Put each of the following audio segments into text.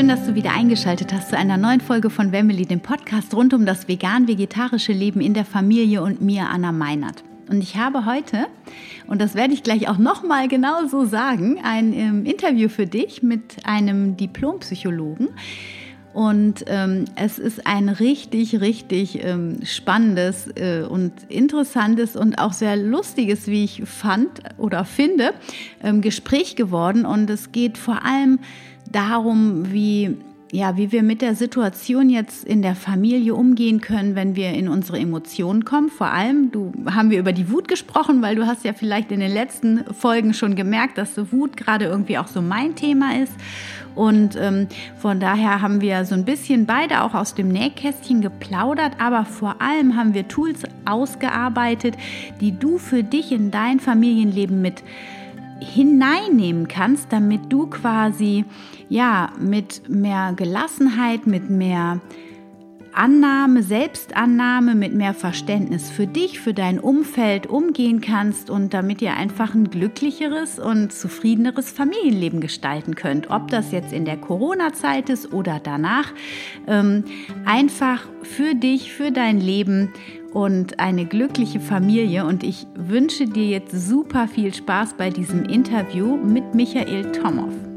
Schön, dass du wieder eingeschaltet hast zu einer neuen Folge von Family, dem Podcast rund um das vegan-vegetarische Leben in der Familie und mir, Anna Meinert. Und ich habe heute, und das werde ich gleich auch nochmal genau so sagen, ein ähm, Interview für dich mit einem Diplompsychologen. Und ähm, es ist ein richtig, richtig ähm, spannendes äh, und interessantes und auch sehr lustiges, wie ich fand oder finde, ähm, Gespräch geworden. Und es geht vor allem darum, wie ja, wie wir mit der Situation jetzt in der Familie umgehen können, wenn wir in unsere Emotionen kommen. Vor allem, du haben wir über die Wut gesprochen, weil du hast ja vielleicht in den letzten Folgen schon gemerkt, dass so Wut gerade irgendwie auch so mein Thema ist. Und ähm, von daher haben wir so ein bisschen beide auch aus dem Nähkästchen geplaudert, aber vor allem haben wir Tools ausgearbeitet, die du für dich in dein Familienleben mit hineinnehmen kannst, damit du quasi ja mit mehr Gelassenheit, mit mehr Annahme, Selbstannahme, mit mehr Verständnis für dich, für dein Umfeld umgehen kannst und damit ihr einfach ein glücklicheres und zufriedeneres Familienleben gestalten könnt. Ob das jetzt in der Corona-Zeit ist oder danach. Ähm, einfach für dich, für dein Leben und eine glückliche Familie. Und ich wünsche dir jetzt super viel Spaß bei diesem Interview mit Michael Tomow.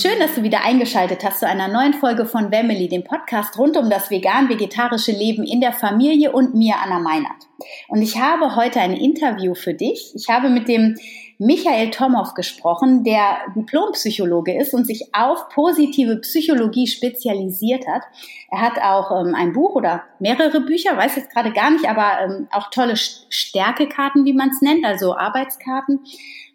Schön, dass du wieder eingeschaltet hast zu einer neuen Folge von Family, dem Podcast rund um das vegan-vegetarische Leben in der Familie und mir, Anna Meinert. Und ich habe heute ein Interview für dich. Ich habe mit dem Michael Tomow gesprochen, der Diplompsychologe ist und sich auf positive Psychologie spezialisiert hat. Er hat auch ähm, ein Buch oder mehrere Bücher, weiß jetzt gerade gar nicht, aber ähm, auch tolle Stärkekarten, wie man es nennt, also Arbeitskarten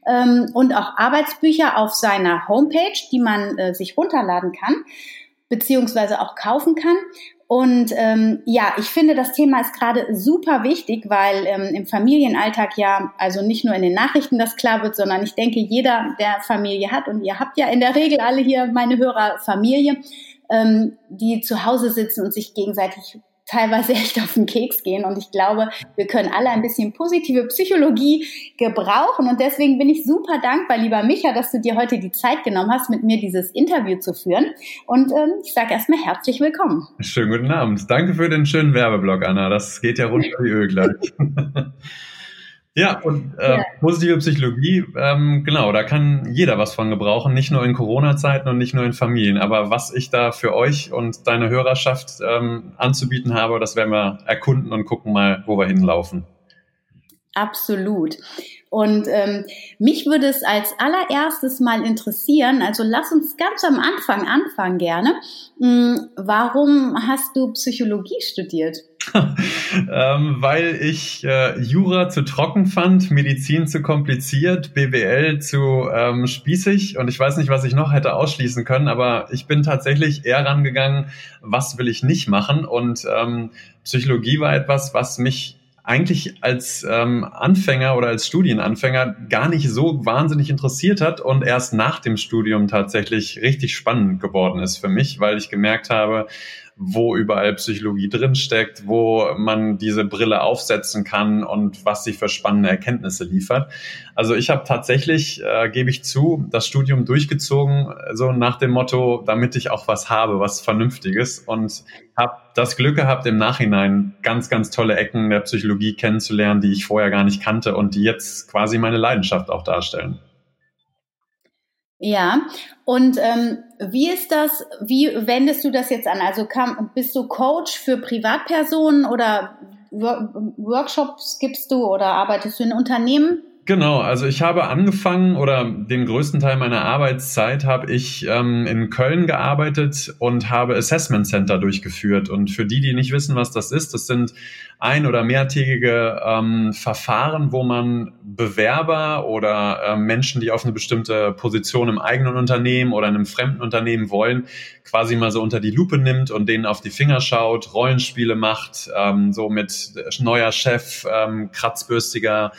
ähm, und auch Arbeitsbücher auf seiner Homepage, die man äh, sich runterladen kann beziehungsweise auch kaufen kann. Und ähm, ja, ich finde, das Thema ist gerade super wichtig, weil ähm, im Familienalltag ja, also nicht nur in den Nachrichten das klar wird, sondern ich denke, jeder, der Familie hat, und ihr habt ja in der Regel alle hier meine Hörer Familie, ähm, die zu Hause sitzen und sich gegenseitig teilweise echt auf den Keks gehen. Und ich glaube, wir können alle ein bisschen positive Psychologie gebrauchen. Und deswegen bin ich super dankbar, lieber Micha, dass du dir heute die Zeit genommen hast, mit mir dieses Interview zu führen. Und ähm, ich sage erstmal herzlich willkommen. Schönen guten Abend. Danke für den schönen Werbeblock, Anna. Das geht ja rund wie Öl gleich. Ja, und äh, ja. positive Psychologie, ähm, genau, da kann jeder was von gebrauchen, nicht nur in Corona-Zeiten und nicht nur in Familien. Aber was ich da für euch und deine Hörerschaft ähm, anzubieten habe, das werden wir erkunden und gucken mal, wo wir hinlaufen. Absolut. Und ähm, mich würde es als allererstes mal interessieren, also lass uns ganz am Anfang anfangen gerne. Hm, warum hast du Psychologie studiert? Ähm, weil ich äh, Jura zu trocken fand, Medizin zu kompliziert, BWL zu ähm, spießig. Und ich weiß nicht, was ich noch hätte ausschließen können, aber ich bin tatsächlich eher rangegangen, was will ich nicht machen? Und ähm, Psychologie war etwas, was mich eigentlich als ähm, Anfänger oder als Studienanfänger gar nicht so wahnsinnig interessiert hat und erst nach dem Studium tatsächlich richtig spannend geworden ist für mich, weil ich gemerkt habe, wo überall Psychologie drinsteckt, wo man diese Brille aufsetzen kann und was sie für spannende Erkenntnisse liefert. Also ich habe tatsächlich, äh, gebe ich zu, das Studium durchgezogen, so nach dem Motto, damit ich auch was habe, was Vernünftiges und habe das Glück gehabt, im Nachhinein ganz, ganz tolle Ecken der Psychologie kennenzulernen, die ich vorher gar nicht kannte und die jetzt quasi meine Leidenschaft auch darstellen. Ja, und ähm, wie ist das, wie wendest du das jetzt an? Also kam, bist du Coach für Privatpersonen oder Workshops gibst du oder arbeitest du in Unternehmen? Genau, also ich habe angefangen oder den größten Teil meiner Arbeitszeit habe ich ähm, in Köln gearbeitet und habe Assessment Center durchgeführt. Und für die, die nicht wissen, was das ist, das sind ein- oder mehrtägige ähm, Verfahren, wo man Bewerber oder äh, Menschen, die auf eine bestimmte Position im eigenen Unternehmen oder in einem fremden Unternehmen wollen, quasi mal so unter die Lupe nimmt und denen auf die Finger schaut, Rollenspiele macht, ähm, so mit neuer Chef, ähm, kratzbürstiger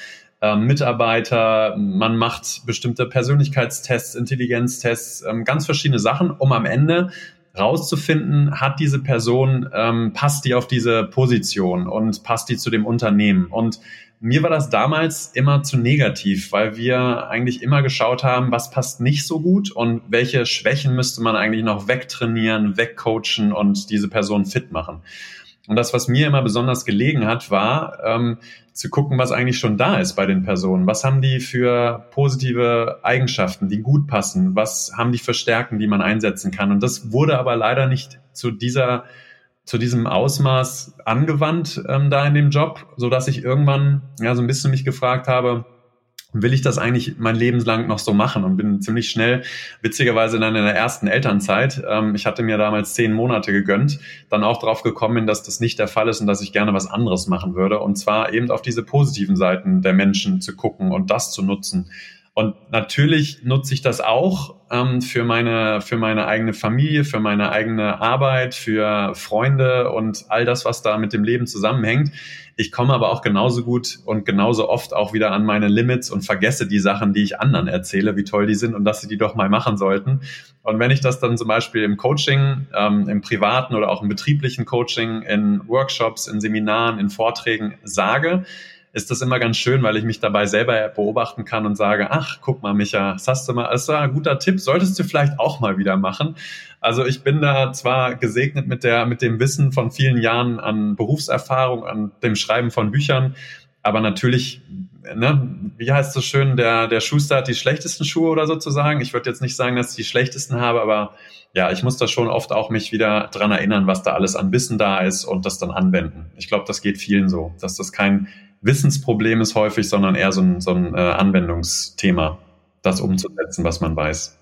ähm, Mitarbeiter, man macht bestimmte Persönlichkeitstests, Intelligenztests, ähm, ganz verschiedene Sachen, um am Ende rauszufinden, hat diese Person, ähm, passt die auf diese Position und passt die zu dem Unternehmen. Und mir war das damals immer zu negativ, weil wir eigentlich immer geschaut haben, was passt nicht so gut und welche Schwächen müsste man eigentlich noch wegtrainieren, wegcoachen und diese Person fit machen. Und das, was mir immer besonders gelegen hat, war ähm, zu gucken, was eigentlich schon da ist bei den Personen. Was haben die für positive Eigenschaften, die gut passen? Was haben die für Stärken, die man einsetzen kann? Und das wurde aber leider nicht zu dieser zu diesem Ausmaß angewandt ähm, da in dem Job, so dass ich irgendwann ja so ein bisschen mich gefragt habe, will ich das eigentlich mein Leben lang noch so machen und bin ziemlich schnell, witzigerweise dann in der ersten Elternzeit, ähm, ich hatte mir damals zehn Monate gegönnt, dann auch drauf gekommen dass das nicht der Fall ist und dass ich gerne was anderes machen würde und zwar eben auf diese positiven Seiten der Menschen zu gucken und das zu nutzen. Und natürlich nutze ich das auch ähm, für meine für meine eigene Familie, für meine eigene Arbeit, für Freunde und all das, was da mit dem Leben zusammenhängt. Ich komme aber auch genauso gut und genauso oft auch wieder an meine Limits und vergesse die Sachen, die ich anderen erzähle, wie toll die sind und dass sie die doch mal machen sollten. Und wenn ich das dann zum Beispiel im Coaching, ähm, im privaten oder auch im betrieblichen Coaching, in Workshops, in Seminaren, in Vorträgen sage, ist das immer ganz schön, weil ich mich dabei selber beobachten kann und sage, ach, guck mal, Micha, das hast du mal, das war ein guter Tipp, solltest du vielleicht auch mal wieder machen. Also ich bin da zwar gesegnet mit der, mit dem Wissen von vielen Jahren an Berufserfahrung, an dem Schreiben von Büchern, aber natürlich, ne, wie heißt es so schön, der, der Schuster hat die schlechtesten Schuhe oder sozusagen. Ich würde jetzt nicht sagen, dass ich die schlechtesten habe, aber ja, ich muss da schon oft auch mich wieder dran erinnern, was da alles an Wissen da ist und das dann anwenden. Ich glaube, das geht vielen so, dass das kein Wissensproblem ist häufig, sondern eher so ein, so ein äh, Anwendungsthema, das umzusetzen, was man weiß.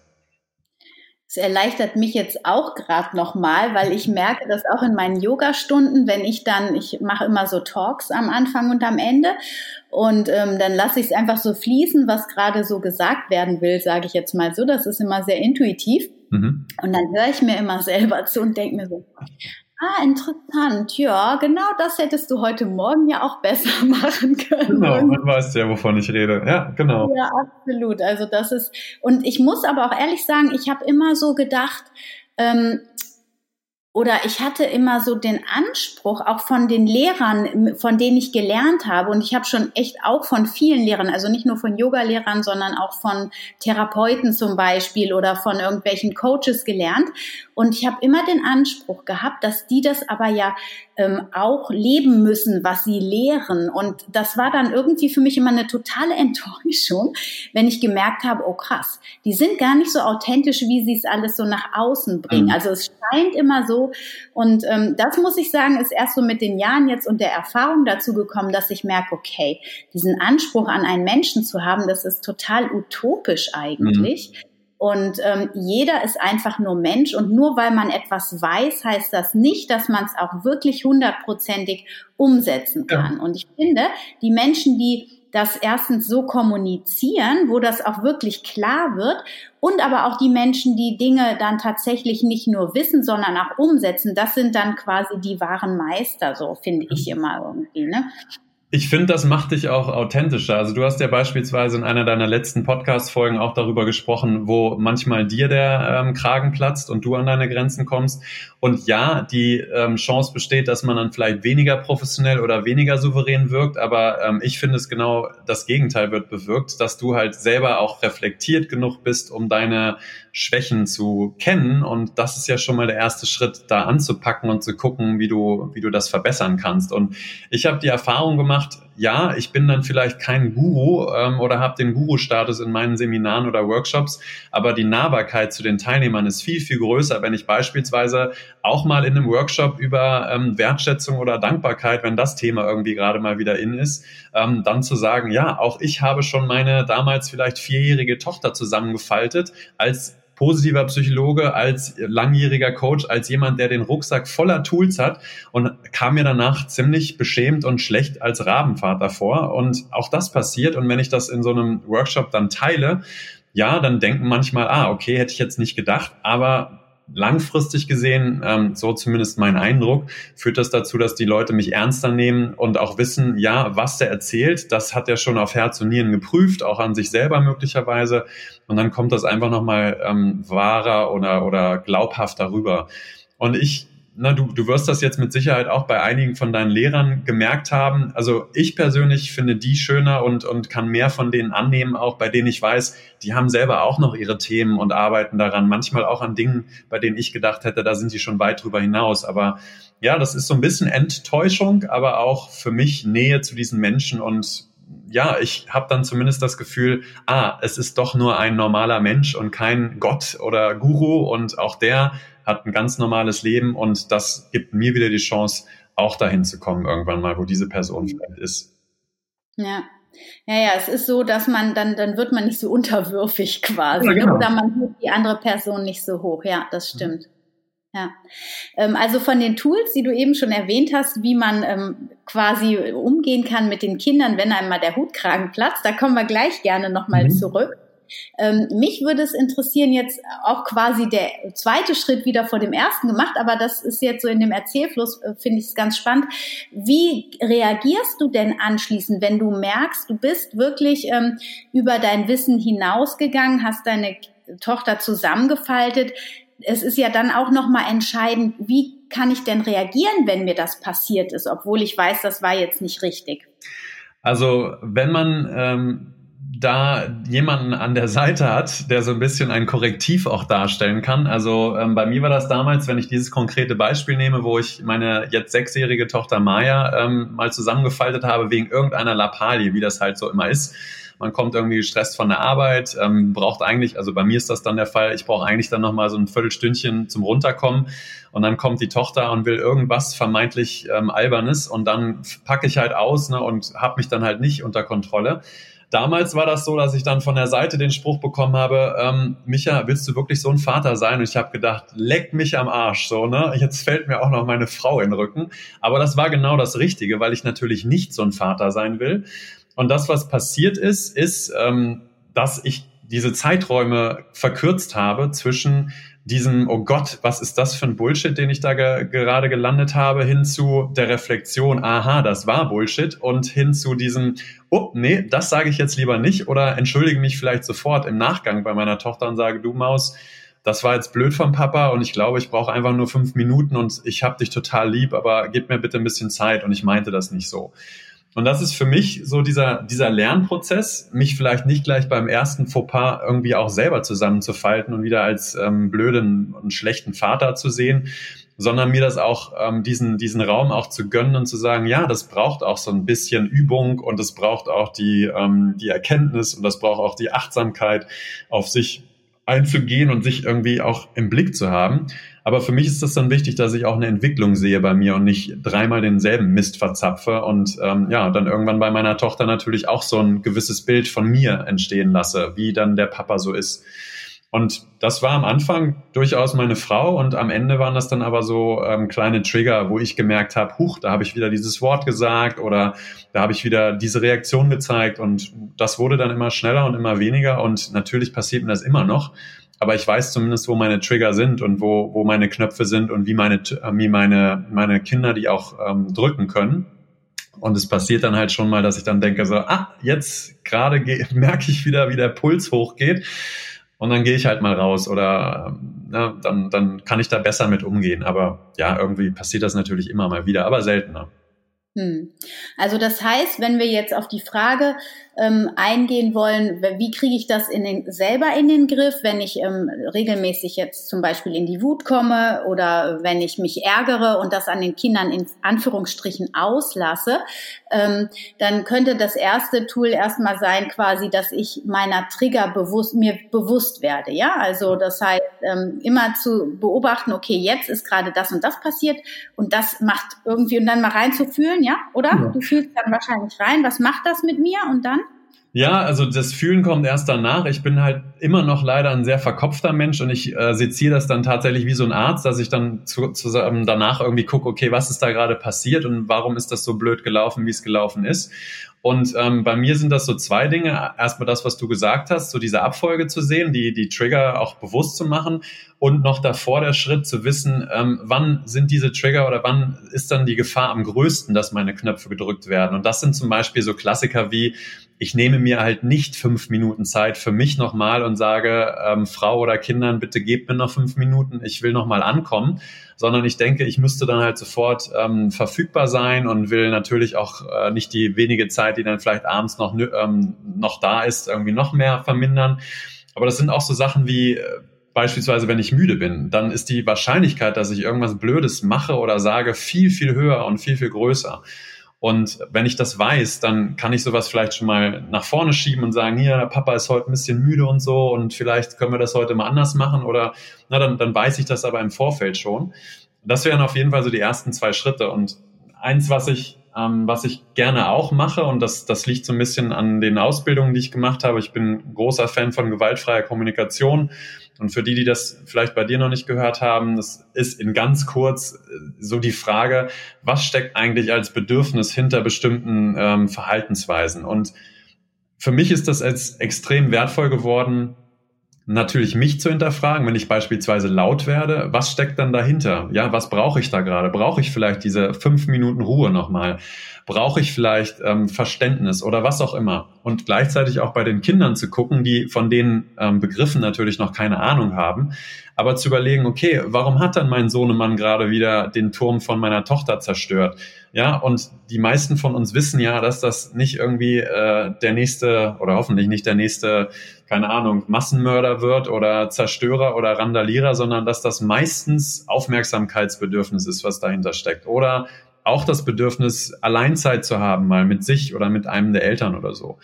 Es erleichtert mich jetzt auch gerade nochmal, weil ich merke, dass auch in meinen Yoga-Stunden, wenn ich dann, ich mache immer so Talks am Anfang und am Ende und ähm, dann lasse ich es einfach so fließen, was gerade so gesagt werden will, sage ich jetzt mal so. Das ist immer sehr intuitiv. Mhm. Und dann höre ich mir immer selber zu und denke mir so, Ah, interessant. Ja, genau das hättest du heute Morgen ja auch besser machen können. Genau, man weiß ja, wovon ich rede. Ja, genau. Ja, absolut. Also das ist, und ich muss aber auch ehrlich sagen, ich habe immer so gedacht, ähm, oder ich hatte immer so den Anspruch, auch von den Lehrern, von denen ich gelernt habe, und ich habe schon echt auch von vielen Lehrern, also nicht nur von Yoga-Lehrern, sondern auch von Therapeuten zum Beispiel oder von irgendwelchen Coaches gelernt. Und ich habe immer den Anspruch gehabt, dass die das aber ja ähm, auch leben müssen, was sie lehren. Und das war dann irgendwie für mich immer eine totale Enttäuschung, wenn ich gemerkt habe, oh krass, die sind gar nicht so authentisch, wie sie es alles so nach außen bringen. Mhm. Also es scheint immer so. Und ähm, das muss ich sagen, ist erst so mit den Jahren jetzt und der Erfahrung dazu gekommen, dass ich merke, okay, diesen Anspruch an einen Menschen zu haben, das ist total utopisch eigentlich. Mhm. Und ähm, jeder ist einfach nur Mensch und nur weil man etwas weiß, heißt das nicht, dass man es auch wirklich hundertprozentig umsetzen kann. Ja. Und ich finde, die Menschen, die das erstens so kommunizieren, wo das auch wirklich klar wird und aber auch die Menschen, die Dinge dann tatsächlich nicht nur wissen, sondern auch umsetzen, das sind dann quasi die wahren Meister, so finde ich immer irgendwie. Ne? Ich finde, das macht dich auch authentischer. Also du hast ja beispielsweise in einer deiner letzten Podcast-Folgen auch darüber gesprochen, wo manchmal dir der ähm, Kragen platzt und du an deine Grenzen kommst. Und ja, die ähm, Chance besteht, dass man dann vielleicht weniger professionell oder weniger souverän wirkt. Aber ähm, ich finde es genau das Gegenteil wird bewirkt, dass du halt selber auch reflektiert genug bist, um deine Schwächen zu kennen. Und das ist ja schon mal der erste Schritt, da anzupacken und zu gucken, wie du, wie du das verbessern kannst. Und ich habe die Erfahrung gemacht, ja, ich bin dann vielleicht kein Guru ähm, oder habe den Guru-Status in meinen Seminaren oder Workshops, aber die Nahbarkeit zu den Teilnehmern ist viel, viel größer, wenn ich beispielsweise auch mal in einem Workshop über ähm, Wertschätzung oder Dankbarkeit, wenn das Thema irgendwie gerade mal wieder in ist, ähm, dann zu sagen, ja, auch ich habe schon meine damals vielleicht vierjährige Tochter zusammengefaltet als positiver Psychologe, als langjähriger Coach, als jemand, der den Rucksack voller Tools hat und kam mir danach ziemlich beschämt und schlecht als Rabenvater vor. Und auch das passiert. Und wenn ich das in so einem Workshop dann teile, ja, dann denken manchmal, ah, okay, hätte ich jetzt nicht gedacht, aber langfristig gesehen, ähm, so zumindest mein Eindruck, führt das dazu, dass die Leute mich ernster nehmen und auch wissen, ja, was der erzählt, das hat er schon auf Herz und Nieren geprüft, auch an sich selber möglicherweise. Und dann kommt das einfach nochmal ähm, wahrer oder, oder glaubhafter rüber. Und ich na, du, du wirst das jetzt mit Sicherheit auch bei einigen von deinen Lehrern gemerkt haben. Also ich persönlich finde die schöner und, und kann mehr von denen annehmen, auch bei denen ich weiß, die haben selber auch noch ihre Themen und arbeiten daran. Manchmal auch an Dingen, bei denen ich gedacht hätte, da sind sie schon weit drüber hinaus. Aber ja, das ist so ein bisschen Enttäuschung, aber auch für mich Nähe zu diesen Menschen und ja, ich habe dann zumindest das Gefühl, ah, es ist doch nur ein normaler Mensch und kein Gott oder Guru und auch der hat ein ganz normales Leben und das gibt mir wieder die Chance, auch dahin zu kommen irgendwann mal, wo diese Person vielleicht ist. Ja. Ja, ja, es ist so, dass man dann, dann wird man nicht so unterwürfig quasi. Ja, genau. Oder man hört die andere Person nicht so hoch. Ja, das stimmt. Ja, ähm, also von den Tools, die du eben schon erwähnt hast, wie man ähm, quasi umgehen kann mit den Kindern, wenn einmal der Hutkragen platzt, da kommen wir gleich gerne nochmal mhm. zurück. Ähm, mich würde es interessieren, jetzt auch quasi der zweite Schritt wieder vor dem ersten gemacht, aber das ist jetzt so in dem Erzählfluss, äh, finde ich es ganz spannend. Wie reagierst du denn anschließend, wenn du merkst, du bist wirklich ähm, über dein Wissen hinausgegangen, hast deine Tochter zusammengefaltet? Es ist ja dann auch nochmal entscheidend, wie kann ich denn reagieren, wenn mir das passiert ist, obwohl ich weiß, das war jetzt nicht richtig. Also wenn man ähm, da jemanden an der Seite hat, der so ein bisschen ein Korrektiv auch darstellen kann. Also ähm, bei mir war das damals, wenn ich dieses konkrete Beispiel nehme, wo ich meine jetzt sechsjährige Tochter Maya ähm, mal zusammengefaltet habe wegen irgendeiner Lappalie, wie das halt so immer ist. Man kommt irgendwie gestresst von der Arbeit, ähm, braucht eigentlich, also bei mir ist das dann der Fall, ich brauche eigentlich dann nochmal so ein Viertelstündchen zum Runterkommen und dann kommt die Tochter und will irgendwas vermeintlich ähm, Albernes und dann packe ich halt aus ne, und habe mich dann halt nicht unter Kontrolle. Damals war das so, dass ich dann von der Seite den Spruch bekommen habe, ähm, Micha, willst du wirklich so ein Vater sein? Und ich habe gedacht, leck mich am Arsch, so, ne? Jetzt fällt mir auch noch meine Frau in den Rücken. Aber das war genau das Richtige, weil ich natürlich nicht so ein Vater sein will. Und das, was passiert ist, ist, ähm, dass ich diese Zeiträume verkürzt habe zwischen diesem, oh Gott, was ist das für ein Bullshit, den ich da ge gerade gelandet habe, hin zu der Reflexion, aha, das war Bullshit und hin zu diesem, oh, nee, das sage ich jetzt lieber nicht oder entschuldige mich vielleicht sofort im Nachgang bei meiner Tochter und sage, du Maus, das war jetzt blöd vom Papa und ich glaube, ich brauche einfach nur fünf Minuten und ich habe dich total lieb, aber gib mir bitte ein bisschen Zeit und ich meinte das nicht so. Und das ist für mich so dieser, dieser Lernprozess, mich vielleicht nicht gleich beim ersten Fauxpas irgendwie auch selber zusammenzufalten und wieder als ähm, blöden und schlechten Vater zu sehen, sondern mir das auch, ähm, diesen, diesen Raum auch zu gönnen und zu sagen, ja, das braucht auch so ein bisschen Übung und es braucht auch die, ähm, die Erkenntnis und das braucht auch die Achtsamkeit, auf sich einzugehen und sich irgendwie auch im Blick zu haben. Aber für mich ist das dann wichtig, dass ich auch eine Entwicklung sehe bei mir und nicht dreimal denselben Mist verzapfe und ähm, ja, dann irgendwann bei meiner Tochter natürlich auch so ein gewisses Bild von mir entstehen lasse, wie dann der Papa so ist. Und das war am Anfang durchaus meine Frau und am Ende waren das dann aber so ähm, kleine Trigger, wo ich gemerkt habe, huch, da habe ich wieder dieses Wort gesagt oder da habe ich wieder diese Reaktion gezeigt und das wurde dann immer schneller und immer weniger und natürlich passiert mir das immer noch aber ich weiß zumindest, wo meine Trigger sind und wo, wo meine Knöpfe sind und wie meine, wie meine, meine Kinder die auch ähm, drücken können. Und es passiert dann halt schon mal, dass ich dann denke so, ah, jetzt gerade merke ich wieder, wie der Puls hochgeht. Und dann gehe ich halt mal raus oder na, ähm, dann, dann kann ich da besser mit umgehen. Aber ja, irgendwie passiert das natürlich immer mal wieder, aber seltener. Hm. Also das heißt, wenn wir jetzt auf die Frage ähm, eingehen wollen, wie kriege ich das in den, selber in den Griff, wenn ich ähm, regelmäßig jetzt zum Beispiel in die Wut komme oder wenn ich mich ärgere und das an den Kindern in Anführungsstrichen auslasse, ähm, dann könnte das erste Tool erstmal sein, quasi, dass ich meiner Trigger bewusst, mir bewusst werde. Ja, also das heißt, ähm, immer zu beobachten, okay, jetzt ist gerade das und das passiert und das macht irgendwie und dann mal reinzufühlen, ja, oder? Ja. Du fühlst dann wahrscheinlich rein, was macht das mit mir und dann? Ja, also das Fühlen kommt erst danach. Ich bin halt immer noch leider ein sehr verkopfter Mensch und ich äh, seziere das dann tatsächlich wie so ein Arzt, dass ich dann zu, zu, ähm, danach irgendwie gucke, okay, was ist da gerade passiert und warum ist das so blöd gelaufen, wie es gelaufen ist. Und ähm, bei mir sind das so zwei Dinge. Erstmal das, was du gesagt hast, so diese Abfolge zu sehen, die, die Trigger auch bewusst zu machen und noch davor der Schritt zu wissen, ähm, wann sind diese Trigger oder wann ist dann die Gefahr am größten, dass meine Knöpfe gedrückt werden. Und das sind zum Beispiel so Klassiker wie, ich nehme mir halt nicht fünf Minuten Zeit für mich nochmal und sage, ähm, Frau oder Kindern, bitte gebt mir noch fünf Minuten, ich will nochmal ankommen, sondern ich denke, ich müsste dann halt sofort ähm, verfügbar sein und will natürlich auch äh, nicht die wenige Zeit, die dann vielleicht abends noch, ähm, noch da ist, irgendwie noch mehr vermindern. Aber das sind auch so Sachen wie, äh, beispielsweise, wenn ich müde bin, dann ist die Wahrscheinlichkeit, dass ich irgendwas Blödes mache oder sage, viel, viel höher und viel, viel größer. Und wenn ich das weiß, dann kann ich sowas vielleicht schon mal nach vorne schieben und sagen, hier, Papa ist heute ein bisschen müde und so und vielleicht können wir das heute mal anders machen oder na, dann, dann weiß ich das aber im Vorfeld schon. Das wären auf jeden Fall so die ersten zwei Schritte. Und eins, was ich, ähm, was ich gerne auch mache, und das, das liegt so ein bisschen an den Ausbildungen, die ich gemacht habe. Ich bin großer Fan von gewaltfreier Kommunikation. Und für die, die das vielleicht bei dir noch nicht gehört haben, das ist in ganz kurz äh, so die Frage, was steckt eigentlich als Bedürfnis hinter bestimmten ähm, Verhaltensweisen? Und für mich ist das als extrem wertvoll geworden, natürlich mich zu hinterfragen, wenn ich beispielsweise laut werde, was steckt dann dahinter? Ja, was brauche ich da gerade? Brauche ich vielleicht diese fünf Minuten Ruhe nochmal? Brauche ich vielleicht ähm, Verständnis oder was auch immer? Und gleichzeitig auch bei den Kindern zu gucken, die von den ähm, Begriffen natürlich noch keine Ahnung haben, aber zu überlegen, okay, warum hat dann mein Sohnemann gerade wieder den Turm von meiner Tochter zerstört? Ja, und die meisten von uns wissen ja, dass das nicht irgendwie äh, der nächste oder hoffentlich nicht der nächste, keine Ahnung, Massenmörder wird oder Zerstörer oder Randalierer, sondern dass das meistens Aufmerksamkeitsbedürfnis ist, was dahinter steckt. Oder auch das Bedürfnis, Alleinzeit zu haben, mal mit sich oder mit einem der Eltern oder so.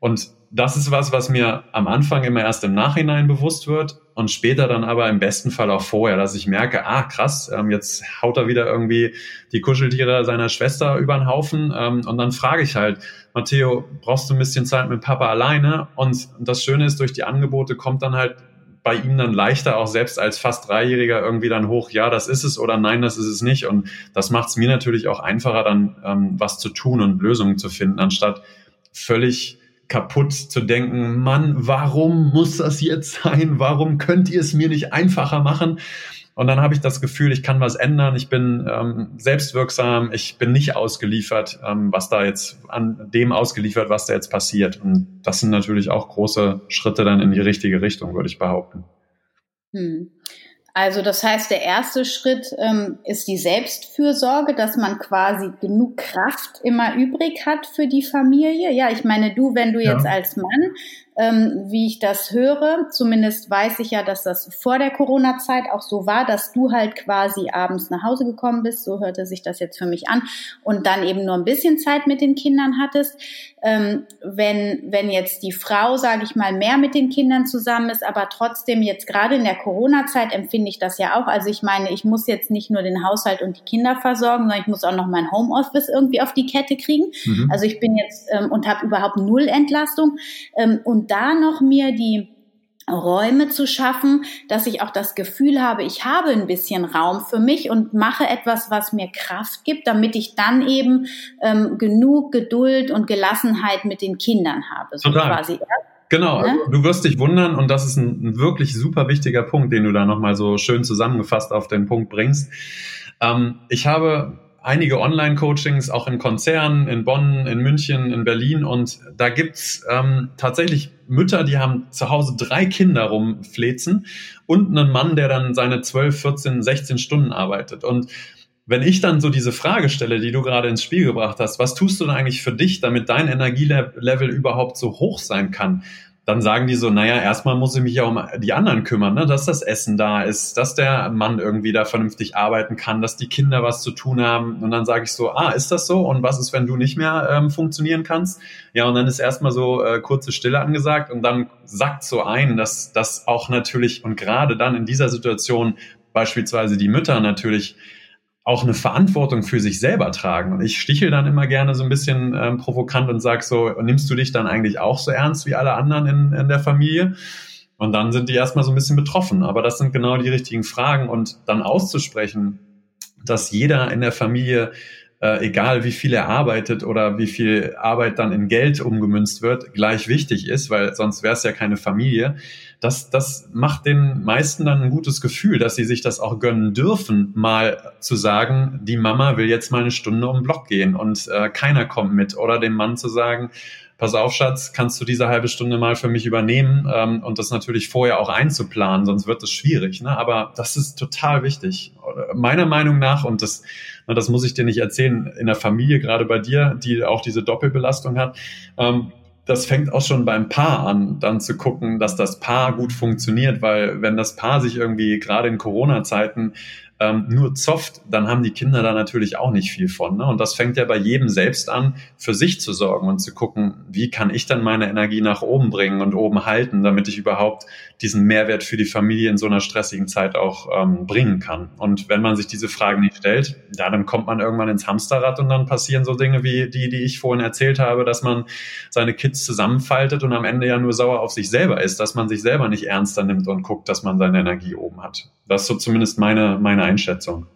Und das ist was, was mir am Anfang immer erst im Nachhinein bewusst wird und später dann aber im besten Fall auch vorher, dass ich merke, ah krass, ähm, jetzt haut er wieder irgendwie die Kuscheltiere seiner Schwester über den Haufen ähm, und dann frage ich halt, Matteo, brauchst du ein bisschen Zeit mit Papa alleine? Und das Schöne ist, durch die Angebote kommt dann halt bei ihm dann leichter auch selbst als fast Dreijähriger irgendwie dann hoch, ja, das ist es oder nein, das ist es nicht. Und das macht es mir natürlich auch einfacher, dann ähm, was zu tun und Lösungen zu finden, anstatt völlig kaputt zu denken, Mann, warum muss das jetzt sein? Warum könnt ihr es mir nicht einfacher machen? Und dann habe ich das Gefühl, ich kann was ändern, ich bin ähm, selbstwirksam, ich bin nicht ausgeliefert, ähm, was da jetzt an dem ausgeliefert, was da jetzt passiert. Und das sind natürlich auch große Schritte dann in die richtige Richtung, würde ich behaupten. Hm. Also das heißt, der erste Schritt ähm, ist die Selbstfürsorge, dass man quasi genug Kraft immer übrig hat für die Familie. Ja, ich meine, du, wenn du ja. jetzt als Mann ähm, wie ich das höre. Zumindest weiß ich ja, dass das vor der Corona-Zeit auch so war, dass du halt quasi abends nach Hause gekommen bist. So hörte sich das jetzt für mich an. Und dann eben nur ein bisschen Zeit mit den Kindern hattest. Ähm, wenn, wenn jetzt die Frau, sage ich mal, mehr mit den Kindern zusammen ist, aber trotzdem jetzt gerade in der Corona-Zeit empfinde ich das ja auch. Also ich meine, ich muss jetzt nicht nur den Haushalt und die Kinder versorgen, sondern ich muss auch noch mein Homeoffice irgendwie auf die Kette kriegen. Mhm. Also ich bin jetzt ähm, und habe überhaupt null Entlastung. Ähm, und da noch mir die Räume zu schaffen, dass ich auch das Gefühl habe, ich habe ein bisschen Raum für mich und mache etwas, was mir Kraft gibt, damit ich dann eben ähm, genug Geduld und Gelassenheit mit den Kindern habe. So Total. quasi. Genau, ne? du wirst dich wundern und das ist ein, ein wirklich super wichtiger Punkt, den du da nochmal so schön zusammengefasst auf den Punkt bringst. Ähm, ich habe einige Online-Coachings, auch in Konzernen, in Bonn, in München, in Berlin. Und da gibt's ähm, tatsächlich Mütter, die haben zu Hause drei Kinder rumflezen und einen Mann, der dann seine 12, 14, 16 Stunden arbeitet. Und wenn ich dann so diese Frage stelle, die du gerade ins Spiel gebracht hast, was tust du denn eigentlich für dich, damit dein Energielevel überhaupt so hoch sein kann? Dann sagen die so, naja, erstmal muss ich mich ja um die anderen kümmern, ne? dass das Essen da ist, dass der Mann irgendwie da vernünftig arbeiten kann, dass die Kinder was zu tun haben. Und dann sage ich so, ah, ist das so? Und was ist, wenn du nicht mehr ähm, funktionieren kannst? Ja, und dann ist erstmal so äh, kurze Stille angesagt und dann sagt so ein, dass das auch natürlich und gerade dann in dieser Situation beispielsweise die Mütter natürlich auch eine Verantwortung für sich selber tragen. Und ich stichel dann immer gerne so ein bisschen ähm, provokant und sag so, nimmst du dich dann eigentlich auch so ernst wie alle anderen in, in der Familie? Und dann sind die erstmal so ein bisschen betroffen. Aber das sind genau die richtigen Fragen. Und dann auszusprechen, dass jeder in der Familie äh, egal wie viel er arbeitet oder wie viel Arbeit dann in Geld umgemünzt wird, gleich wichtig ist, weil sonst wäre es ja keine Familie. Das, das macht den meisten dann ein gutes Gefühl, dass sie sich das auch gönnen dürfen, mal zu sagen, die Mama will jetzt mal eine Stunde um den Block gehen und äh, keiner kommt mit. Oder dem Mann zu sagen, pass auf, Schatz, kannst du diese halbe Stunde mal für mich übernehmen ähm, und das natürlich vorher auch einzuplanen, sonst wird es schwierig. Ne? Aber das ist total wichtig. Meiner Meinung nach, und das na, das muss ich dir nicht erzählen, in der Familie, gerade bei dir, die auch diese Doppelbelastung hat. Ähm, das fängt auch schon beim Paar an, dann zu gucken, dass das Paar gut funktioniert, weil wenn das Paar sich irgendwie gerade in Corona-Zeiten ähm, nur zofft, dann haben die Kinder da natürlich auch nicht viel von. Ne? Und das fängt ja bei jedem selbst an, für sich zu sorgen und zu gucken, wie kann ich dann meine Energie nach oben bringen und oben halten, damit ich überhaupt diesen Mehrwert für die Familie in so einer stressigen Zeit auch ähm, bringen kann. Und wenn man sich diese Fragen nicht stellt, ja, dann kommt man irgendwann ins Hamsterrad und dann passieren so Dinge wie die, die ich vorhin erzählt habe, dass man seine Kids zusammenfaltet und am Ende ja nur sauer auf sich selber ist, dass man sich selber nicht ernster nimmt und guckt, dass man seine Energie oben hat. Das ist so zumindest meine, meine Einschätzung.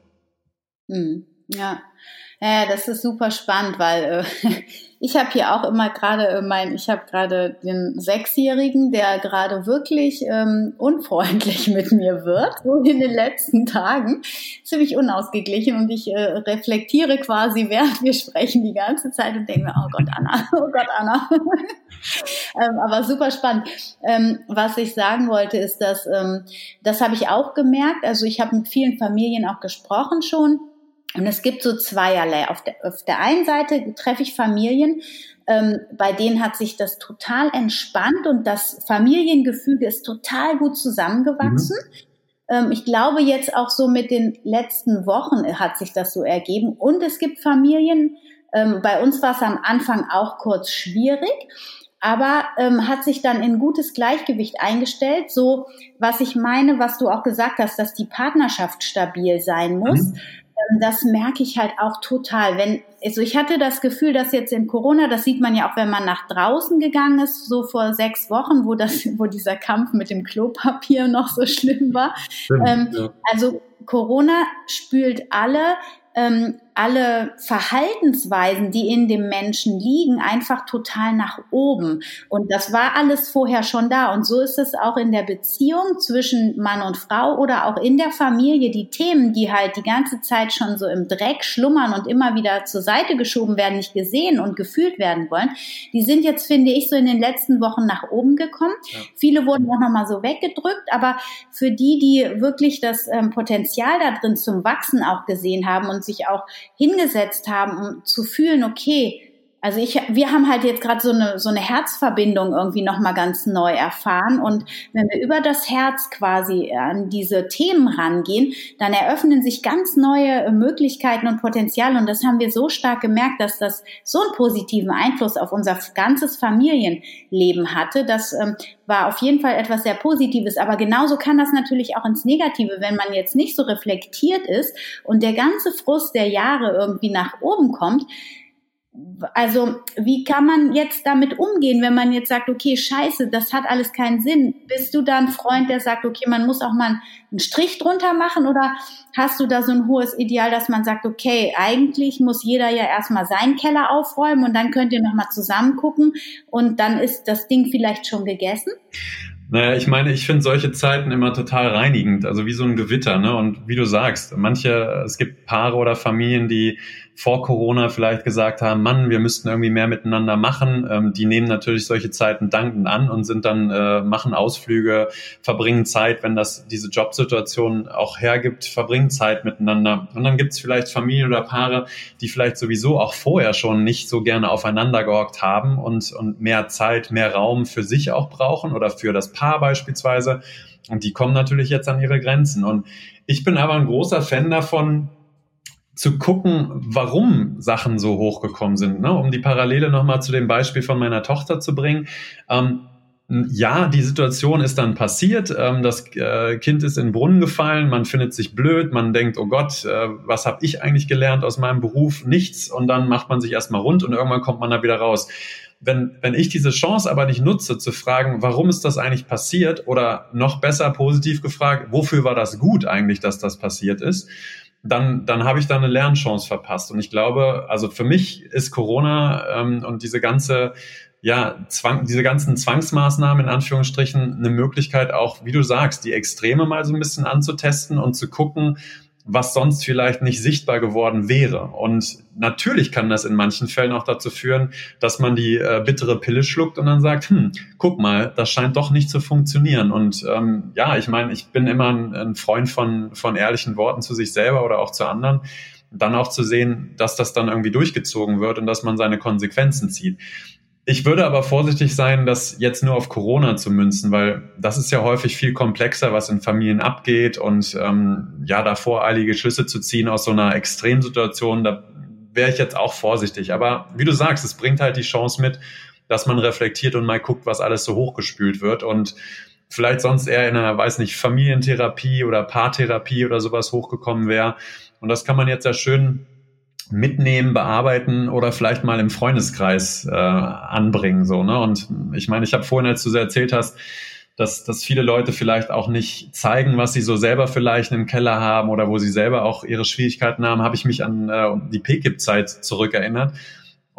Hm, ja. Ja, das ist super spannend, weil äh, ich habe hier auch immer gerade äh, mein, ich habe gerade den Sechsjährigen, der gerade wirklich ähm, unfreundlich mit mir wird, so in den letzten Tagen, ziemlich unausgeglichen und ich äh, reflektiere quasi, während wir sprechen, die ganze Zeit und denke mir, oh Gott, Anna, oh Gott, Anna. ähm, aber super spannend. Ähm, was ich sagen wollte, ist, dass ähm, das habe ich auch gemerkt. Also ich habe mit vielen Familien auch gesprochen schon und es gibt so zweierlei. Auf der, auf der einen Seite treffe ich Familien, ähm, bei denen hat sich das total entspannt und das Familiengefüge ist total gut zusammengewachsen. Mhm. Ähm, ich glaube jetzt auch so mit den letzten Wochen hat sich das so ergeben. Und es gibt Familien, ähm, bei uns war es am Anfang auch kurz schwierig, aber ähm, hat sich dann in gutes Gleichgewicht eingestellt. So, was ich meine, was du auch gesagt hast, dass die Partnerschaft stabil sein muss. Mhm das merke ich halt auch total. Wenn, also ich hatte das Gefühl, dass jetzt in Corona, das sieht man ja auch, wenn man nach draußen gegangen ist, so vor sechs Wochen, wo das, wo dieser Kampf mit dem Klopapier noch so schlimm war. Stimmt, ähm, ja. Also Corona spült alle ähm, alle Verhaltensweisen, die in dem Menschen liegen, einfach total nach oben. Und das war alles vorher schon da. Und so ist es auch in der Beziehung zwischen Mann und Frau oder auch in der Familie. Die Themen, die halt die ganze Zeit schon so im Dreck schlummern und immer wieder zur Seite geschoben werden, nicht gesehen und gefühlt werden wollen, die sind jetzt, finde ich, so in den letzten Wochen nach oben gekommen. Ja. Viele wurden auch nochmal so weggedrückt. Aber für die, die wirklich das ähm, Potenzial da drin zum Wachsen auch gesehen haben und sich auch hingesetzt haben, um zu fühlen, okay, also ich, wir haben halt jetzt gerade so eine, so eine Herzverbindung irgendwie nochmal ganz neu erfahren. Und wenn wir über das Herz quasi an diese Themen rangehen, dann eröffnen sich ganz neue Möglichkeiten und Potenziale. Und das haben wir so stark gemerkt, dass das so einen positiven Einfluss auf unser ganzes Familienleben hatte. Das ähm, war auf jeden Fall etwas sehr Positives. Aber genauso kann das natürlich auch ins Negative, wenn man jetzt nicht so reflektiert ist und der ganze Frust der Jahre irgendwie nach oben kommt, also wie kann man jetzt damit umgehen, wenn man jetzt sagt, okay, scheiße, das hat alles keinen Sinn? Bist du da ein Freund, der sagt, okay, man muss auch mal einen Strich drunter machen oder hast du da so ein hohes Ideal, dass man sagt, okay, eigentlich muss jeder ja erstmal seinen Keller aufräumen und dann könnt ihr nochmal zusammen gucken und dann ist das Ding vielleicht schon gegessen? Naja, ich meine, ich finde solche Zeiten immer total reinigend, also wie so ein Gewitter, ne? Und wie du sagst, manche, es gibt Paare oder Familien, die vor Corona vielleicht gesagt haben, Mann, wir müssten irgendwie mehr miteinander machen. Ähm, die nehmen natürlich solche Zeiten dankend an und sind dann, äh, machen Ausflüge, verbringen Zeit, wenn das diese Jobsituation auch hergibt, verbringen Zeit miteinander. Und dann gibt's vielleicht Familien oder Paare, die vielleicht sowieso auch vorher schon nicht so gerne aufeinander gehockt haben und, und mehr Zeit, mehr Raum für sich auch brauchen oder für das Paar beispielsweise. Und die kommen natürlich jetzt an ihre Grenzen. Und ich bin aber ein großer Fan davon, zu gucken, warum Sachen so hochgekommen sind, ne? um die Parallele nochmal zu dem Beispiel von meiner Tochter zu bringen. Ähm, ja, die Situation ist dann passiert, ähm, das äh, Kind ist in den Brunnen gefallen, man findet sich blöd, man denkt, oh Gott, äh, was habe ich eigentlich gelernt aus meinem Beruf? Nichts und dann macht man sich erstmal rund und irgendwann kommt man da wieder raus. Wenn, wenn ich diese Chance aber nicht nutze, zu fragen, warum ist das eigentlich passiert oder noch besser positiv gefragt, wofür war das gut eigentlich, dass das passiert ist, dann, dann habe ich da eine Lernchance verpasst. Und ich glaube, also für mich ist Corona ähm, und diese ganze ja, Zwang, diese ganzen Zwangsmaßnahmen in Anführungsstrichen eine Möglichkeit auch, wie du sagst, die Extreme mal so ein bisschen anzutesten und zu gucken, was sonst vielleicht nicht sichtbar geworden wäre. Und natürlich kann das in manchen Fällen auch dazu führen, dass man die äh, bittere Pille schluckt und dann sagt, hm, guck mal, das scheint doch nicht zu funktionieren. Und ähm, ja, ich meine, ich bin immer ein, ein Freund von, von ehrlichen Worten zu sich selber oder auch zu anderen. Dann auch zu sehen, dass das dann irgendwie durchgezogen wird und dass man seine Konsequenzen zieht. Ich würde aber vorsichtig sein, das jetzt nur auf Corona zu münzen, weil das ist ja häufig viel komplexer, was in Familien abgeht und ähm, ja, da voreilige Schlüsse zu ziehen aus so einer Extremsituation, da wäre ich jetzt auch vorsichtig. Aber wie du sagst, es bringt halt die Chance mit, dass man reflektiert und mal guckt, was alles so hochgespült wird und vielleicht sonst eher in einer, weiß nicht, Familientherapie oder Paartherapie oder sowas hochgekommen wäre. Und das kann man jetzt ja schön mitnehmen, bearbeiten oder vielleicht mal im Freundeskreis äh, anbringen. So, ne? Und ich meine, ich habe vorhin, als du so erzählt hast, dass, dass viele Leute vielleicht auch nicht zeigen, was sie so selber vielleicht im Keller haben oder wo sie selber auch ihre Schwierigkeiten haben, habe ich mich an äh, die PKIP-Zeit zurückerinnert.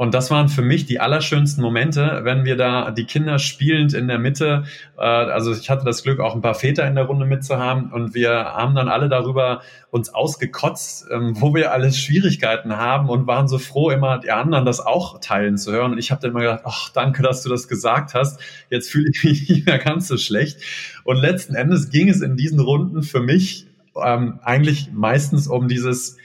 Und das waren für mich die allerschönsten Momente, wenn wir da die Kinder spielend in der Mitte, äh, also ich hatte das Glück, auch ein paar Väter in der Runde mitzuhaben und wir haben dann alle darüber uns ausgekotzt, ähm, wo wir alles Schwierigkeiten haben und waren so froh, immer die anderen das auch teilen zu hören. Und ich habe dann immer gedacht, ach, danke, dass du das gesagt hast. Jetzt fühle ich mich nicht mehr ganz so schlecht. Und letzten Endes ging es in diesen Runden für mich ähm, eigentlich meistens um dieses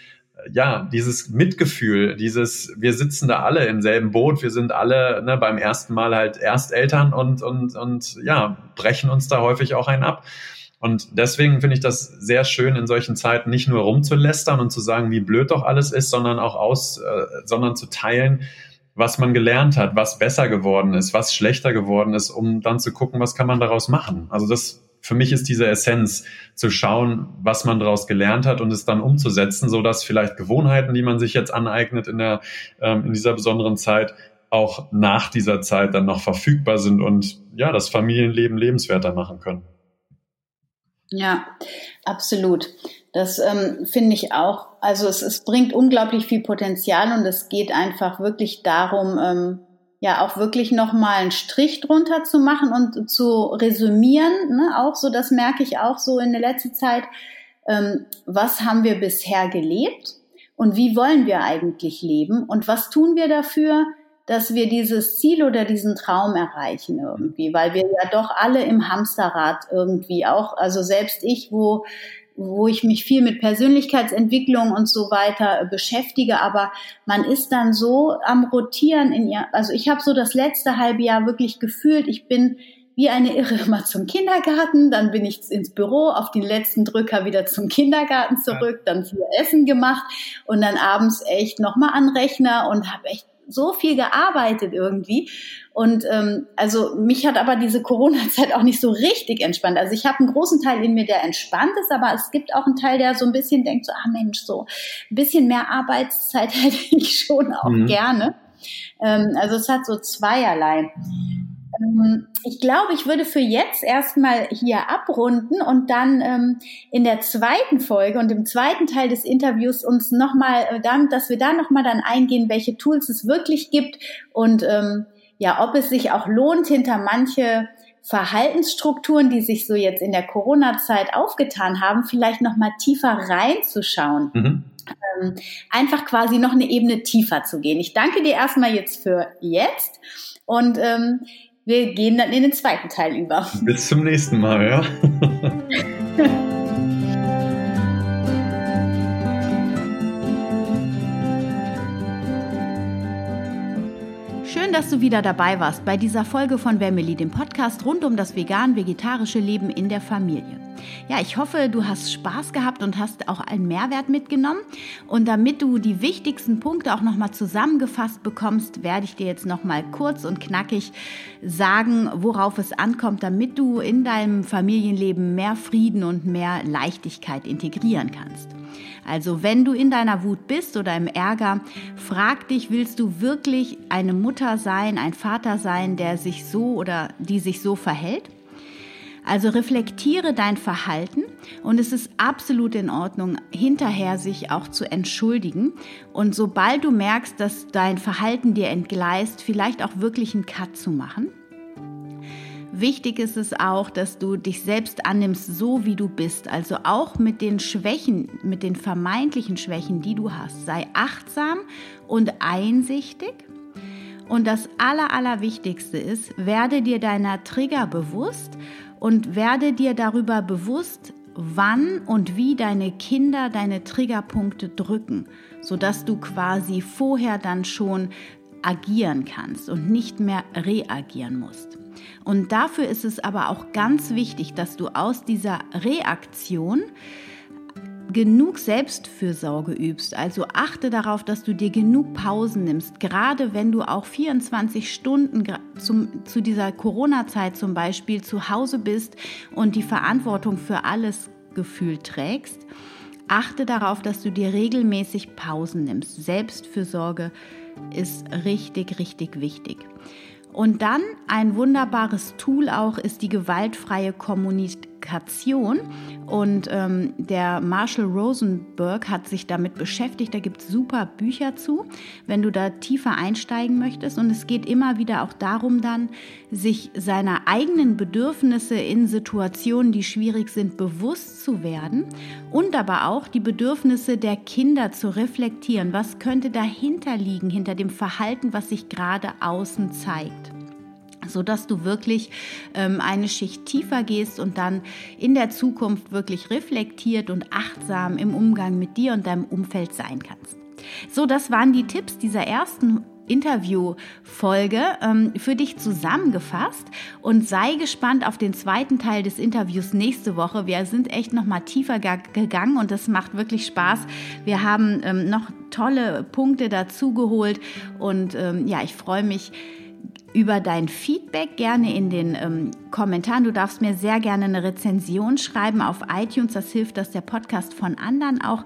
ja, dieses Mitgefühl, dieses, wir sitzen da alle im selben Boot, wir sind alle ne, beim ersten Mal halt Ersteltern und, und, und ja, brechen uns da häufig auch einen ab. Und deswegen finde ich das sehr schön, in solchen Zeiten nicht nur rumzulästern und zu sagen, wie blöd doch alles ist, sondern auch aus, äh, sondern zu teilen, was man gelernt hat, was besser geworden ist, was schlechter geworden ist, um dann zu gucken, was kann man daraus machen. Also das für mich ist diese Essenz zu schauen, was man daraus gelernt hat und es dann umzusetzen, so dass vielleicht Gewohnheiten, die man sich jetzt aneignet in der ähm, in dieser besonderen Zeit, auch nach dieser Zeit dann noch verfügbar sind und ja das Familienleben lebenswerter machen können. Ja, absolut. Das ähm, finde ich auch. Also es, es bringt unglaublich viel Potenzial und es geht einfach wirklich darum, ähm, ja auch wirklich nochmal einen Strich drunter zu machen und zu resümieren, ne? auch so, das merke ich auch so in der letzten Zeit, ähm, was haben wir bisher gelebt und wie wollen wir eigentlich leben und was tun wir dafür, dass wir dieses Ziel oder diesen Traum erreichen irgendwie, weil wir ja doch alle im Hamsterrad irgendwie auch, also selbst ich, wo wo ich mich viel mit Persönlichkeitsentwicklung und so weiter äh, beschäftige, aber man ist dann so am Rotieren in ihr. Also ich habe so das letzte halbe Jahr wirklich gefühlt, ich bin wie eine Irre immer zum Kindergarten, dann bin ich ins Büro, auf den letzten Drücker wieder zum Kindergarten zurück, dann viel Essen gemacht und dann abends echt nochmal an Rechner und habe echt so viel gearbeitet irgendwie. Und ähm, also mich hat aber diese Corona-Zeit auch nicht so richtig entspannt. Also ich habe einen großen Teil in mir, der entspannt ist, aber es gibt auch einen Teil, der so ein bisschen denkt, so, ah Mensch, so ein bisschen mehr Arbeitszeit hätte ich schon auch mhm. gerne. Ähm, also es hat so zweierlei. Ähm, ich glaube, ich würde für jetzt erstmal hier abrunden und dann ähm, in der zweiten Folge und im zweiten Teil des Interviews uns nochmal äh, dann, dass wir da nochmal dann eingehen, welche Tools es wirklich gibt und ähm, ja, ob es sich auch lohnt, hinter manche Verhaltensstrukturen, die sich so jetzt in der Corona-Zeit aufgetan haben, vielleicht nochmal tiefer reinzuschauen. Mhm. Ähm, einfach quasi noch eine Ebene tiefer zu gehen. Ich danke dir erstmal jetzt für jetzt und ähm, wir gehen dann in den zweiten Teil über. Bis zum nächsten Mal, ja. Schön, dass du wieder dabei warst bei dieser Folge von Family, dem Podcast rund um das vegan-vegetarische Leben in der Familie. Ja, ich hoffe, du hast Spaß gehabt und hast auch einen Mehrwert mitgenommen. Und damit du die wichtigsten Punkte auch nochmal zusammengefasst bekommst, werde ich dir jetzt nochmal kurz und knackig sagen, worauf es ankommt, damit du in deinem Familienleben mehr Frieden und mehr Leichtigkeit integrieren kannst. Also wenn du in deiner Wut bist oder im Ärger, frag dich, willst du wirklich eine Mutter sein, ein Vater sein, der sich so oder die sich so verhält? Also reflektiere dein Verhalten und es ist absolut in Ordnung, hinterher sich auch zu entschuldigen. Und sobald du merkst, dass dein Verhalten dir entgleist, vielleicht auch wirklich einen Cut zu machen. Wichtig ist es auch, dass du dich selbst annimmst, so wie du bist. Also auch mit den Schwächen, mit den vermeintlichen Schwächen, die du hast. Sei achtsam und einsichtig. Und das Aller, Allerwichtigste ist, werde dir deiner Trigger bewusst und werde dir darüber bewusst, wann und wie deine Kinder deine Triggerpunkte drücken, sodass du quasi vorher dann schon agieren kannst und nicht mehr reagieren musst. Und dafür ist es aber auch ganz wichtig, dass du aus dieser Reaktion genug Selbstfürsorge übst. Also achte darauf, dass du dir genug Pausen nimmst, gerade wenn du auch 24 Stunden zum, zu dieser Corona-Zeit zum Beispiel zu Hause bist und die Verantwortung für alles gefühlt trägst. Achte darauf, dass du dir regelmäßig Pausen nimmst. Selbstfürsorge ist richtig, richtig wichtig. Und dann ein wunderbares Tool auch ist die gewaltfreie Kommunikation. Und ähm, der Marshall Rosenberg hat sich damit beschäftigt. Da gibt es super Bücher zu, wenn du da tiefer einsteigen möchtest. Und es geht immer wieder auch darum, dann sich seiner eigenen Bedürfnisse in Situationen, die schwierig sind, bewusst zu werden und aber auch die Bedürfnisse der Kinder zu reflektieren. Was könnte dahinter liegen, hinter dem Verhalten, was sich gerade außen zeigt? So dass du wirklich ähm, eine Schicht tiefer gehst und dann in der Zukunft wirklich reflektiert und achtsam im Umgang mit dir und deinem Umfeld sein kannst. So, das waren die Tipps dieser ersten Interviewfolge ähm, für dich zusammengefasst und sei gespannt auf den zweiten Teil des Interviews nächste Woche. Wir sind echt noch mal tiefer gegangen und das macht wirklich Spaß. Wir haben ähm, noch tolle Punkte dazugeholt und ähm, ja, ich freue mich über dein Feedback gerne in den ähm, Kommentaren. Du darfst mir sehr gerne eine Rezension schreiben auf iTunes. Das hilft, dass der Podcast von anderen auch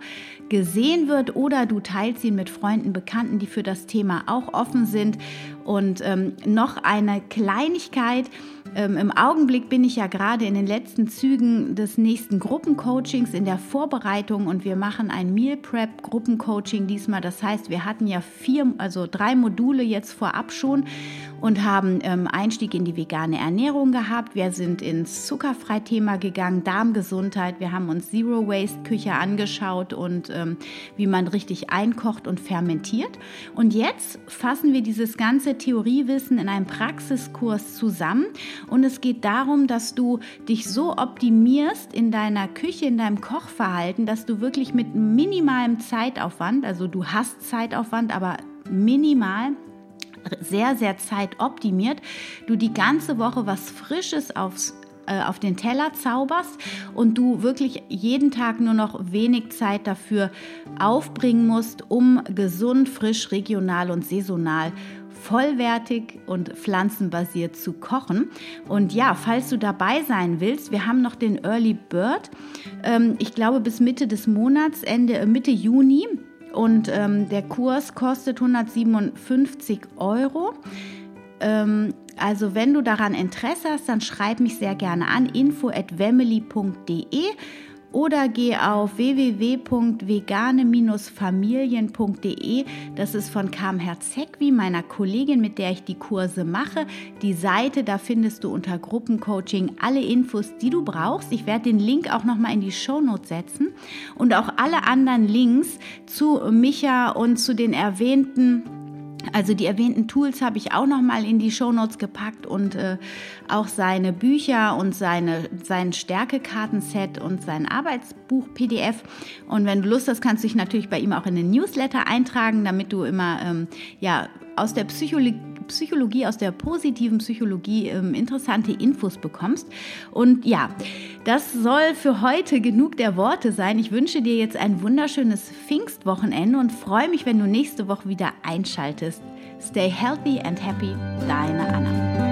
gesehen wird oder du teilst ihn mit Freunden, Bekannten, die für das Thema auch offen sind. Und ähm, noch eine Kleinigkeit. Ähm, Im Augenblick bin ich ja gerade in den letzten Zügen des nächsten Gruppencoachings in der Vorbereitung und wir machen ein Meal Prep Gruppencoaching diesmal. Das heißt, wir hatten ja vier, also drei Module jetzt vorab schon und haben ähm, Einstieg in die vegane Ernährung gehabt. Wir sind ins Zuckerfrei-Thema gegangen, Darmgesundheit. Wir haben uns Zero Waste Küche angeschaut und ähm, wie man richtig einkocht und fermentiert. Und jetzt fassen wir dieses ganze Theoriewissen in einem Praxiskurs zusammen und es geht darum, dass du dich so optimierst in deiner Küche, in deinem Kochverhalten, dass du wirklich mit minimalem Zeitaufwand, also du hast Zeitaufwand, aber minimal sehr, sehr zeitoptimiert, du die ganze Woche was Frisches aufs äh, auf den Teller zauberst und du wirklich jeden Tag nur noch wenig Zeit dafür aufbringen musst, um gesund, frisch, regional und saisonal vollwertig und pflanzenbasiert zu kochen. Und ja, falls du dabei sein willst, wir haben noch den Early Bird. Ähm, ich glaube bis Mitte des Monats, Ende äh, Mitte Juni. Und ähm, der Kurs kostet 157 Euro. Ähm, also wenn du daran Interesse hast, dann schreib mich sehr gerne an info at oder geh auf www.vegane-familien.de. Das ist von Kam Herzegwi, meiner Kollegin, mit der ich die Kurse mache. Die Seite, da findest du unter Gruppencoaching alle Infos, die du brauchst. Ich werde den Link auch nochmal in die Shownotes setzen und auch alle anderen Links zu Micha und zu den erwähnten also die erwähnten Tools habe ich auch noch mal in die Shownotes gepackt und äh, auch seine Bücher und seine, sein Stärkekartenset und sein Arbeitsbuch PDF. Und wenn du Lust hast, kannst du dich natürlich bei ihm auch in den Newsletter eintragen, damit du immer ähm, ja, aus der Psychologie Psychologie, aus der positiven Psychologie ähm, interessante Infos bekommst. Und ja, das soll für heute genug der Worte sein. Ich wünsche dir jetzt ein wunderschönes Pfingstwochenende und freue mich, wenn du nächste Woche wieder einschaltest. Stay healthy and happy, deine Anna.